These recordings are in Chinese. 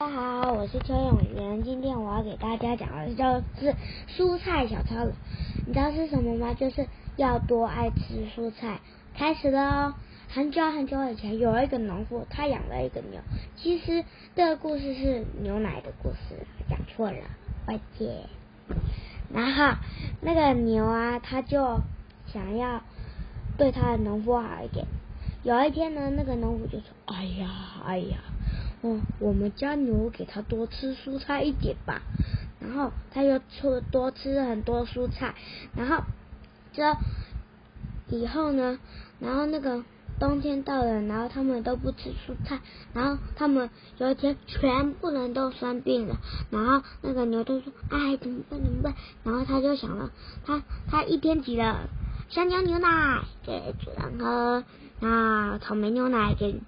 大家好，我是邱永元。今天我要给大家讲的就是蔬菜小超人。你知道是什么吗？就是要多爱吃蔬菜。开始喽！很久很久以前，有一个农夫，他养了一个牛。其实这个故事是牛奶的故事，讲错了，外界。然后那个牛啊，他就想要对他的农夫好一点。有一天呢，那个农夫就说：“哎呀，哎呀。”哦，我们家牛给它多吃蔬菜一点吧。然后它又吃多吃很多蔬菜。然后这以后呢，然后那个冬天到了，然后他们都不吃蔬菜。然后他们有一天全部人都生病了。然后那个牛就说：“哎，怎么办？怎么办？”然后他就想了，他他一天挤了香蕉牛奶给主人喝，那草莓牛奶给。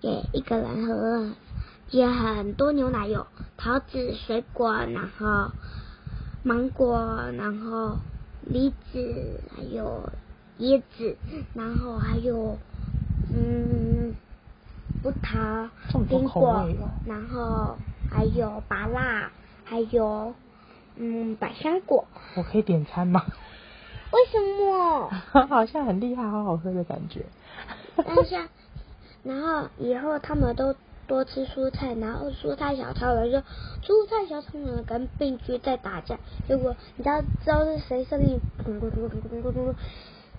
给一个人喝，也很多牛奶，有桃子、水果，然后芒果，然后梨子，还有椰子，然后还有嗯葡萄、苹果，然后还有芭辣，还有嗯百香果。我可以点餐吗？为什么？好像很厉害，好好喝的感觉。但是。然后以后他们都多吃蔬菜，然后蔬菜小超人就蔬菜小超人跟病菌在打架，结果你知道知道是谁胜利？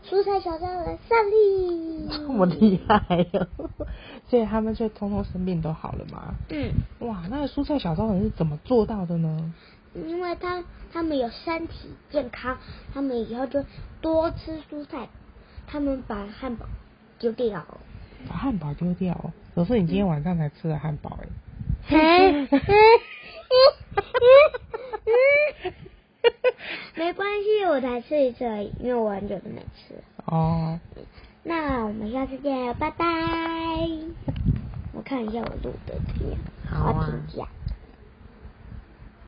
蔬菜小超人胜利！这么厉害哟！所以他们就通通生病都好了嘛？嗯。哇，那个蔬菜小超人是怎么做到的呢？因为他他们有身体健康，他们以后就多吃蔬菜，他们把汉堡丢掉。把汉堡丢掉，可是你今天晚上才吃的汉堡哎。没关系，我才吃一次而已，因为我很久都没吃。哦。那我们下次见，拜拜。我看一下我录的怎么样，好评价。